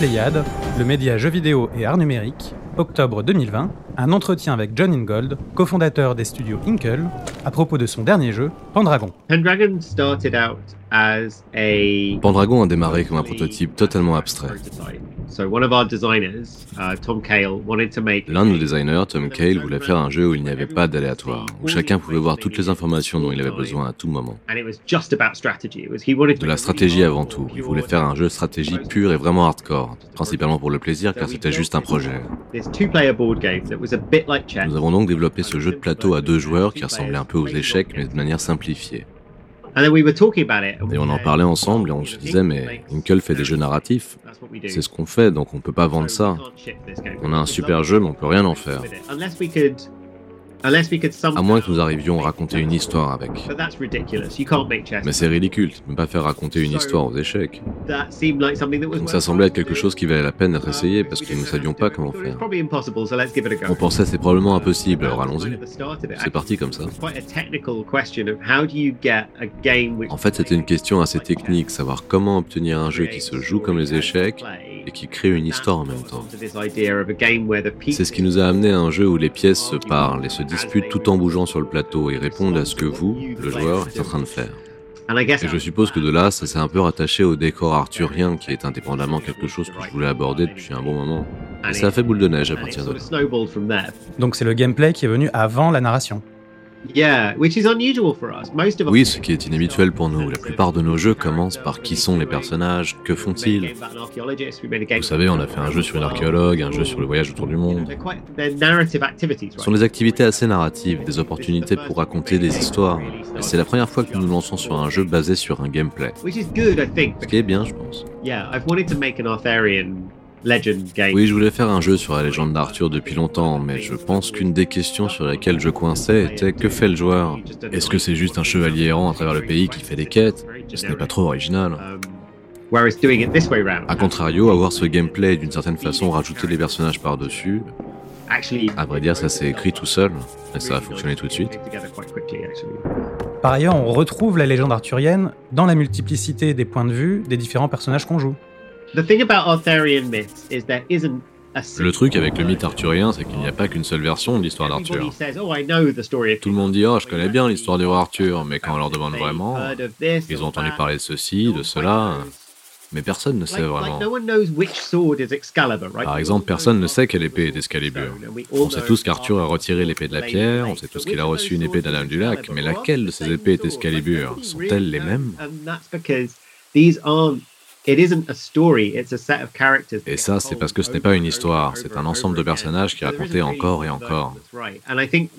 Pléiade, le média jeux vidéo et art numérique, octobre 2020, un entretien avec John Ingold, cofondateur des studios Inkle, à propos de son dernier jeu, Pendragon. Pendragon a démarré comme un prototype totalement abstrait. So one of our designers, Tom Cale, wanted to make L'un de nos designers, Tom Cale, voulait faire un jeu où il n'y avait pas d'aléatoire, où chacun pouvait voir toutes les informations dont il avait besoin à tout moment. and it was just about strategy. It was he wanted De la stratégie avant tout. Il voulait faire un jeu stratégie pur et vraiment hardcore, principalement pour le plaisir car c'était juste un projet. Nous avons donc développé ce jeu de plateau à deux joueurs qui ressemblait un peu aux échecs mais de manière simplifiée. Et on en parlait ensemble et on se disait mais Inkle fait des jeux narratifs. C'est ce qu'on fait donc on peut pas vendre ça. On a un super jeu mais on peut rien en faire. À moins que nous arrivions à raconter une histoire avec. Mais c'est ridicule, tu ne peux pas faire raconter une histoire aux échecs. Donc ça semblait être quelque chose qui valait la peine d'être essayé parce que nous ne savions pas comment faire. On pensait c'est probablement impossible, alors allons-y. C'est parti comme ça. En fait, c'était une question assez technique, savoir comment obtenir un jeu qui se joue comme les échecs et qui crée une histoire en même temps. C'est ce qui nous a amené à un jeu où les pièces se parlent et se disputent tout en bougeant sur le plateau et répondent à ce que vous, le joueur, êtes en train de faire. Et je suppose que de là, ça s'est un peu rattaché au décor arthurien qui est indépendamment quelque chose que je voulais aborder depuis un bon moment. Et ça a fait boule de neige à partir de là. Donc c'est le gameplay qui est venu avant la narration. Oui, ce qui est inhabituel pour nous. La plupart de nos jeux commencent par qui sont les personnages, que font-ils? Vous savez, on a fait un jeu sur une archéologue, un jeu sur le voyage autour du monde. Ce sont des activités assez narratives, des opportunités pour raconter des histoires. Et c'est la première fois que nous nous lançons sur un jeu basé sur un gameplay. Ce qui est bien, je pense. Oui, je voulais faire un jeu sur la légende d'Arthur depuis longtemps, mais je pense qu'une des questions sur laquelle je coinçais était que fait le joueur? Est-ce que c'est juste un chevalier errant à travers le pays qui fait des quêtes? Ce n'est pas trop original. A contrario, avoir ce gameplay et d'une certaine façon rajouter les personnages par-dessus, à vrai dire, ça s'est écrit tout seul, et ça a fonctionné tout de suite. Par ailleurs, on retrouve la légende arthurienne dans la multiplicité des points de vue des différents personnages qu'on joue. Le truc avec le mythe arthurien, c'est qu'il n'y a pas qu'une seule version de l'histoire d'Arthur. Tout le monde dit Oh, je connais bien l'histoire du roi Arthur, mais quand on leur demande vraiment, ils ont entendu parler de ceci, de cela, mais personne ne sait vraiment. Par exemple, personne ne sait quelle épée est Excalibur. On sait tous qu'Arthur a retiré l'épée de la pierre, on sait tous qu'il a reçu une épée d'Anna du lac, mais laquelle de ces épées est Excalibur? Sont-elles les mêmes? Et ça, c'est parce que ce n'est pas une histoire, c'est un ensemble de personnages qui est raconté encore et encore.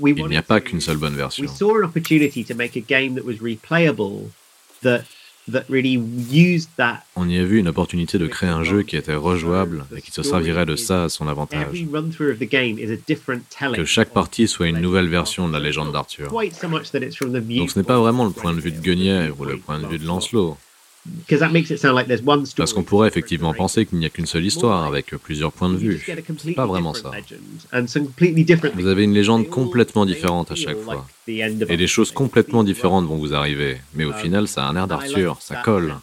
Il n'y a pas qu'une seule bonne version. On y a vu une opportunité de créer un jeu qui était rejouable et qui se servirait de ça à son avantage. Que chaque partie soit une nouvelle version de la légende d'Arthur. Donc ce n'est pas vraiment le point de vue de Guenièvre ou le point de vue de Lancelot. Parce qu'on pourrait effectivement penser qu'il n'y a qu'une seule histoire avec plusieurs points de vue. Pas vraiment ça. Vous avez une légende complètement différente à chaque fois. Et des choses complètement différentes vont vous arriver. Mais au final, ça a un air d'Arthur, ça colle.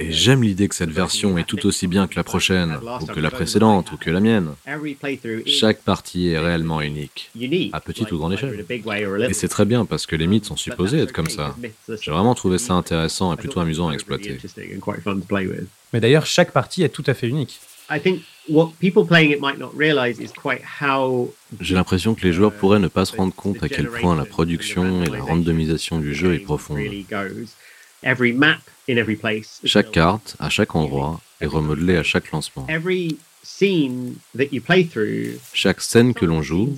Et j'aime l'idée que cette version est tout aussi bien que la prochaine, ou que la précédente, ou que la mienne. Chaque partie est réellement unique, à petite ou grande échelle. Et c'est très bien parce que les mythes sont supposés être comme ça. J'ai vraiment trouvé ça intéressant et plutôt amusant à exploiter. Mais d'ailleurs, chaque partie est tout à fait unique. J'ai l'impression que les joueurs pourraient ne pas se rendre compte à quel point la production et la randomisation du jeu est profonde. Chaque carte, à chaque endroit, est remodelée à chaque lancement. Chaque scène que l'on joue,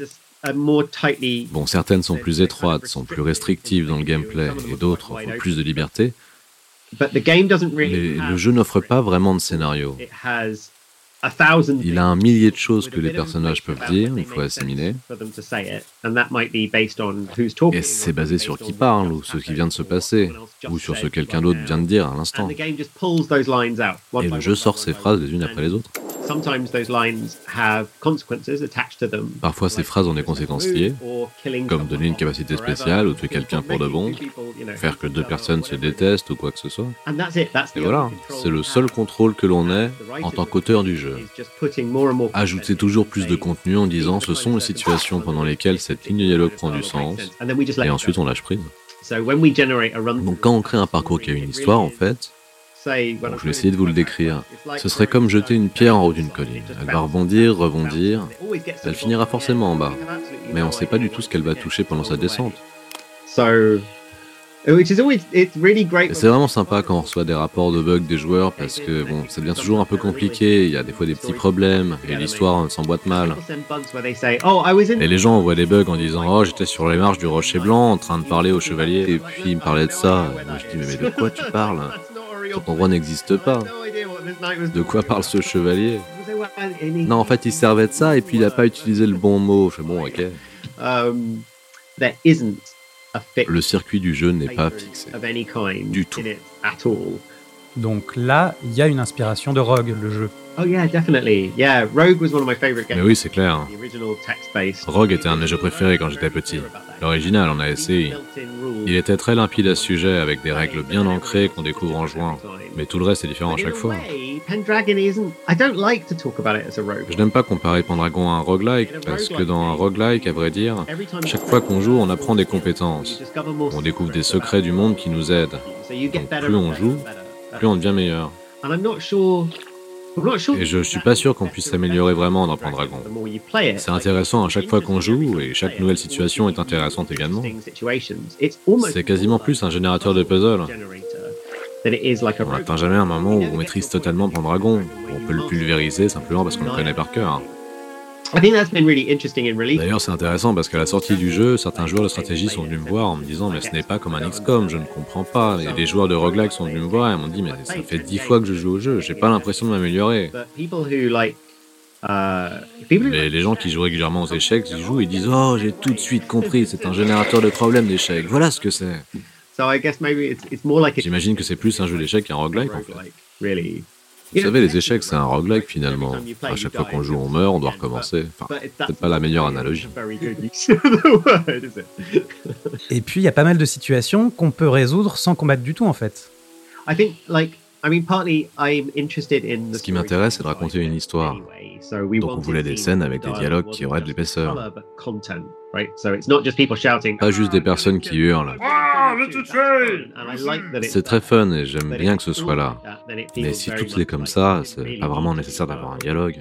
bon, certaines sont plus étroites, sont plus restrictives dans le gameplay, et d'autres offrent plus de liberté, mais le jeu n'offre pas vraiment de scénario. Il a un millier de choses que les personnages peuvent dire, il faut assimiler. Et c'est basé sur qui parle, ou ce qui vient de se passer, ou sur ce que quelqu'un d'autre vient de dire à l'instant. Et le jeu sort ces phrases les unes après les autres. Parfois, ces phrases ont des conséquences liées, comme donner une capacité spéciale ou tuer quelqu'un pour de bon, faire que deux personnes se détestent ou quoi que ce soit. Et voilà, c'est le seul contrôle que l'on ait en tant qu'auteur du jeu. Ajouter toujours plus de contenu en disant ce sont les situations pendant lesquelles cette ligne de dialogue prend du sens, et ensuite on lâche prise. Donc quand on crée un parcours qui a une histoire, en fait, je vais essayer de vous le décrire. Ce serait comme jeter une pierre en haut d'une colline. Elle va rebondir, rebondir. Elle finira forcément en bas. Mais on ne sait pas du tout ce qu'elle va toucher pendant sa descente. C'est vraiment sympa quand on reçoit des rapports de bugs des joueurs parce que bon, ça devient toujours un peu compliqué, il y a des fois des petits problèmes et l'histoire s'emboîte mal. Et les gens envoient des bugs en disant Oh, j'étais sur les marches du rocher blanc en train de parler au chevalier et puis il me parlait de ça. Et moi je dis Mais de quoi tu parles? Cet endroit n'existe pas. De quoi parle ce chevalier? Non, en fait, il servait de ça et puis il n'a pas utilisé le bon mot. Je fais Bon, ok. Um, le circuit du jeu n'est pas fixé du tout. Donc là, il y a une inspiration de Rogue, le jeu. Oh yeah, definitely. Yeah, Rogue was one of my favorite games. Mais oui, c'est clair. Rogue était un de mes jeux préférés quand j'étais petit. L'original en a essayé. Il était très limpide à ce sujet, avec des règles bien ancrées qu'on découvre en jouant. Mais tout le reste est différent à chaque fois. Je n'aime pas comparer Pendragon à un roguelike, parce que dans un roguelike, à vrai dire, chaque fois qu'on joue, on apprend des compétences. On découvre des secrets du monde qui nous aident. Donc plus on joue, plus on devient meilleur. Et je suis pas sûr qu'on puisse s'améliorer vraiment dans Pendragon. C'est intéressant à chaque fois qu'on joue et chaque nouvelle situation est intéressante également. C'est quasiment plus un générateur de puzzles. On n'atteint jamais un moment où on maîtrise totalement Pendragon. On peut le pulvériser simplement parce qu'on le connaît par cœur. D'ailleurs, c'est intéressant parce qu'à la sortie du jeu, certains joueurs de stratégie sont venus me voir en me disant Mais ce n'est pas comme un XCOM, je ne comprends pas. Et des joueurs de roguelike sont venus me voir et m'ont dit Mais ça fait dix fois que je joue au jeu, j'ai pas l'impression de m'améliorer. Les, les, gens qui jouent régulièrement aux échecs, ils jouent, ils disent Oh, j'ai tout de suite compris, c'est un générateur de problèmes d'échecs, voilà ce que c'est. J'imagine que c'est plus un jeu d'échecs qu'un roguelike en fait. Vous savez, les échecs, c'est un roguelike finalement. À chaque fois qu'on joue, on meurt, on doit recommencer. Enfin, peut-être pas la meilleure analogie. Et puis, il y a pas mal de situations qu'on peut résoudre sans combattre du tout en fait. Ce qui m'intéresse, c'est de raconter une histoire. Donc on voulait des scènes avec des dialogues qui auraient de l'épaisseur. Pas juste des personnes qui hurlent. C'est très fun et j'aime bien que ce soit là. Mais si tout est comme ça, c'est pas vraiment nécessaire d'avoir un dialogue.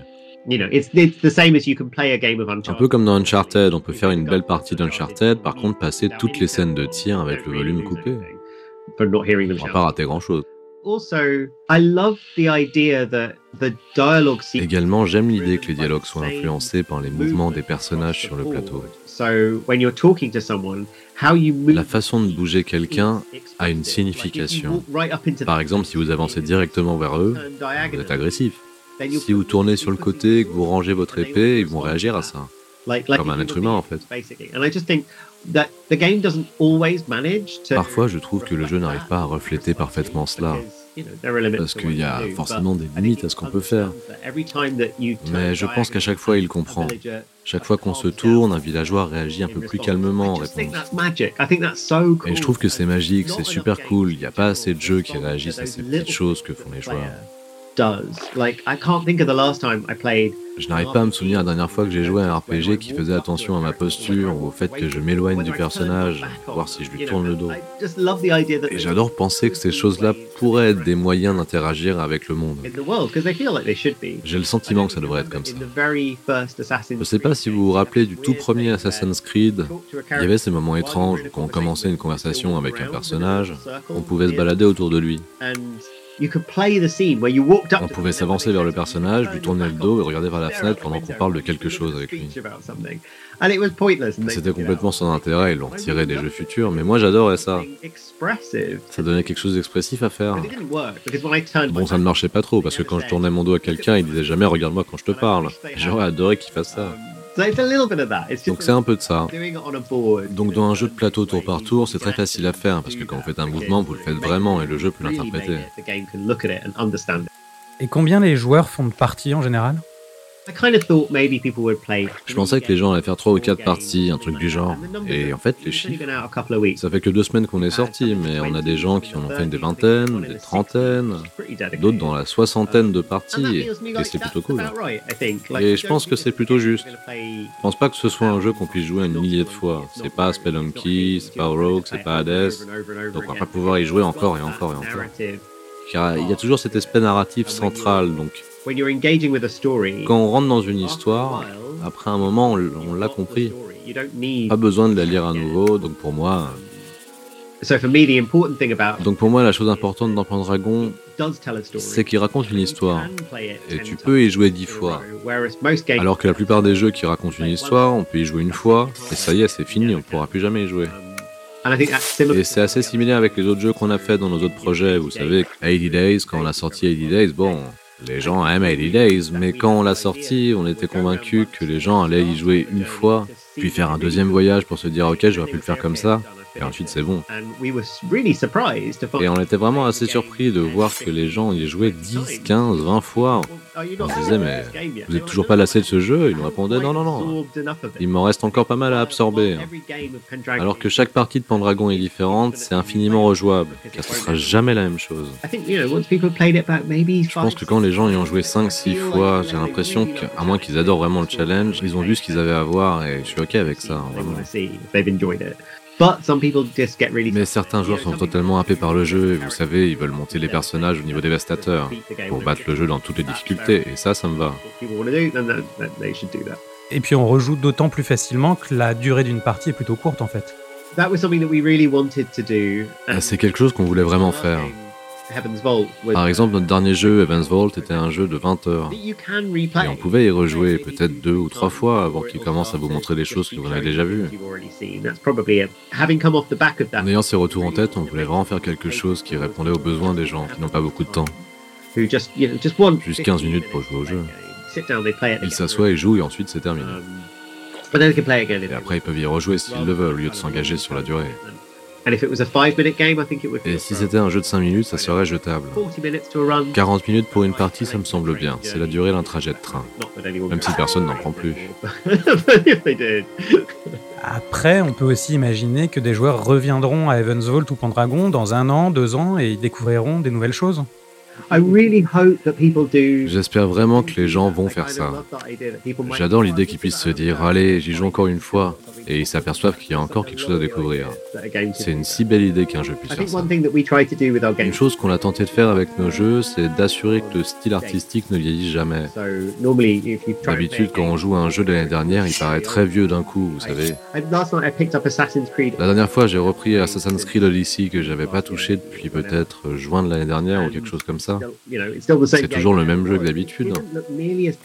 Un peu comme dans Uncharted, on peut faire une belle partie d'Uncharted, par contre passer toutes les scènes de tir avec le volume coupé. On va pas rater grand chose. Également, j'aime l'idée que les dialogues soient influencés par les mouvements des personnages sur le plateau. La façon de bouger quelqu'un a une signification. Par exemple, si vous avancez directement vers eux, vous êtes agressif. Si vous tournez sur le côté et que vous rangez votre épée, ils vont réagir à ça. Comme un être humain en fait. Parfois, je trouve que le jeu n'arrive pas à refléter parfaitement cela. Parce qu'il y a forcément des limites à ce qu'on peut faire. Mais je pense qu'à chaque fois, il comprend. Chaque fois qu'on se tourne, un villageois réagit un peu plus calmement en réponse. Et je trouve que c'est magique, c'est super cool. Il n'y a pas assez de jeux qui réagissent à ces petites choses que font les joueurs. Je n'arrive pas à me souvenir la dernière fois que j'ai joué à un RPG qui faisait attention à ma posture ou au fait que je m'éloigne du personnage, voir si je lui tourne le dos. Et j'adore penser que ces choses-là pourraient être des moyens d'interagir avec le monde. J'ai le sentiment que ça devrait être comme ça. Je ne sais pas si vous vous rappelez du tout premier Assassin's Creed, il y avait ces moments étranges où quand on commençait une conversation avec un personnage, on pouvait se balader autour de lui. On pouvait s'avancer vers le personnage, lui tourner le dos et regarder vers la fenêtre pendant qu'on parle de quelque chose avec lui. C'était complètement sans intérêt, ils l'ont tiré des jeux futurs, mais moi j'adorais ça. Ça donnait quelque chose d'expressif à faire. Bon, ça ne marchait pas trop, parce que quand je tournais mon dos à quelqu'un, il disait jamais regarde-moi quand je te parle. J'aurais adoré qu'il fasse ça. Donc c'est un peu de ça. Donc dans un jeu de plateau tour par tour, c'est très facile à faire parce que quand vous faites un mouvement, vous le faites vraiment et le jeu peut l'interpréter. Et combien les joueurs font de parties en général? Je pensais que les gens allaient faire trois ou quatre parties, un truc du genre. Et en fait, les chiffres, ça fait que deux semaines qu'on est sorti, mais on a des gens qui en ont fait des vingtaines, des trentaines, d'autres dans la soixantaine de parties, et, c'est plutôt cool. Et je pense que c'est plutôt juste. Je pense pas que ce soit un jeu qu'on puisse jouer un millier de fois. C'est pas Spelunky, c'est pas Rogue, c'est pas Hades, donc on va pas pouvoir y jouer encore et encore et encore. Car il y a toujours cet aspect narratif central, donc quand on rentre dans une histoire, après un moment, on, l'a compris. Pas besoin de la lire à nouveau, donc pour moi. Donc pour moi, la chose importante dans Pendragon, c'est qu'il raconte une histoire. Et tu peux y jouer dix fois. Alors que la plupart des jeux qui racontent une histoire, on peut y jouer une fois, et ça y est, c'est fini, on pourra plus jamais y jouer. Et c'est assez similaire avec les autres jeux qu'on a fait dans nos autres projets. Vous savez, 80 Days, quand on a sorti 80 Days, bon, les gens aiment 80 Days, mais quand on l'a sorti, on était convaincus que les gens allaient y jouer une fois, puis faire un deuxième voyage pour se dire ok, j'aurais pu le faire comme ça. Et ensuite, c'est bon. Et on était vraiment assez surpris de voir que les gens y jouaient 10, 15, 20 fois. On se disait, mais vous n'êtes toujours pas lassé de ce jeu Ils nous répondaient, non, non, non. Il m'en reste encore pas mal à absorber. Alors que chaque partie de Pendragon est différente, c'est infiniment rejouable, car ce sera jamais la même chose. Je pense que quand les gens y ont joué 5, 6 fois, j'ai l'impression qu'à moins qu'ils adorent vraiment le challenge, ils ont vu ce qu'ils avaient à voir et je suis ok avec ça. Vraiment. Mais certains joueurs sont totalement happés par le jeu et vous savez, ils veulent monter les personnages au niveau dévastateur pour battre le jeu dans toutes les difficultés et ça, ça me va. Et puis on rejoue d'autant plus facilement que la durée d'une partie est plutôt courte en fait. C'est quelque chose qu'on voulait vraiment faire. Par exemple, notre dernier jeu, Heaven's Vault, était un jeu de 20 heures. Et on pouvait y rejouer peut-être deux ou trois fois avant qu'il commence à vous montrer des choses que vous avez déjà vues. En ayant ces retours en tête, on voulait vraiment faire quelque chose qui répondait aux besoins des gens qui n'ont pas beaucoup de temps. Juste 15 minutes pour jouer au jeu. Ils s'assoient et jouent et ensuite c'est terminé. Um, et après ils peuvent y rejouer s'ils le veulent au lieu de s'engager sur la durée. Et si c'était un jeu de 5 minutes, ça serait jetable. 40 minutes pour une partie, ça me semble bien. C'est la durée d'un trajet de train. Même si personne n'en prend plus. Après, on peut aussi imaginer que des joueurs reviendront à Vault ou Pendragon dans un an, deux ans et ils découvriront des nouvelles choses. J'espère vraiment que les gens vont faire ça. J'adore l'idée qu'ils puissent se dire Allez, j'y joue encore une fois et ils s'aperçoivent qu'il y a encore quelque chose à découvrir. C'est une si belle idée qu'un jeu puisse faire ça. Une chose qu'on a tenté de faire avec nos jeux, c'est d'assurer que le style artistique ne vieillit jamais. D'habitude, quand on joue à un jeu de l'année dernière, il paraît très vieux d'un coup, vous savez. La dernière fois, j'ai repris Assassin's Creed Odyssey que j'avais pas touché depuis peut-être juin de l'année dernière ou quelque chose comme ça. C'est toujours le même jeu que d'habitude,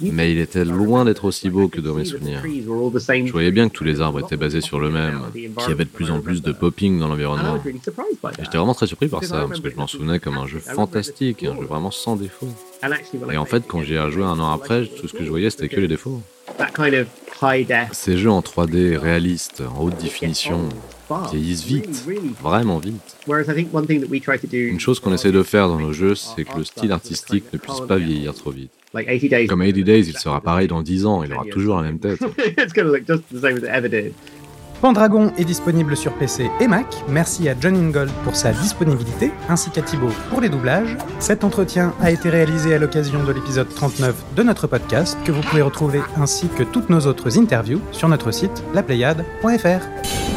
mais il était loin d'être aussi beau que dans mes souvenirs. Je voyais bien que tous les arbres étaient basé sur le même, qu'il y avait de plus en plus de popping dans l'environnement. J'étais vraiment très surpris par ça, parce que je m'en souvenais comme un jeu fantastique, un jeu vraiment sans défaut. Et en fait, quand j'y ai joué un an après, tout ce que je voyais, c'était que les défauts. Ces jeux en 3D réalistes, en haute définition, vieillissent vite, vraiment vite. Une chose qu'on essaie de faire dans nos jeux, c'est que le style artistique ne puisse pas vieillir trop vite. Comme 80 Days, il sera pareil dans 10 ans, il aura toujours la même tête. Pendragon est disponible sur PC et Mac. Merci à John Ingold pour sa disponibilité, ainsi qu'à Thibaut pour les doublages. Cet entretien a été réalisé à l'occasion de l'épisode 39 de notre podcast, que vous pouvez retrouver ainsi que toutes nos autres interviews sur notre site laplayade.fr.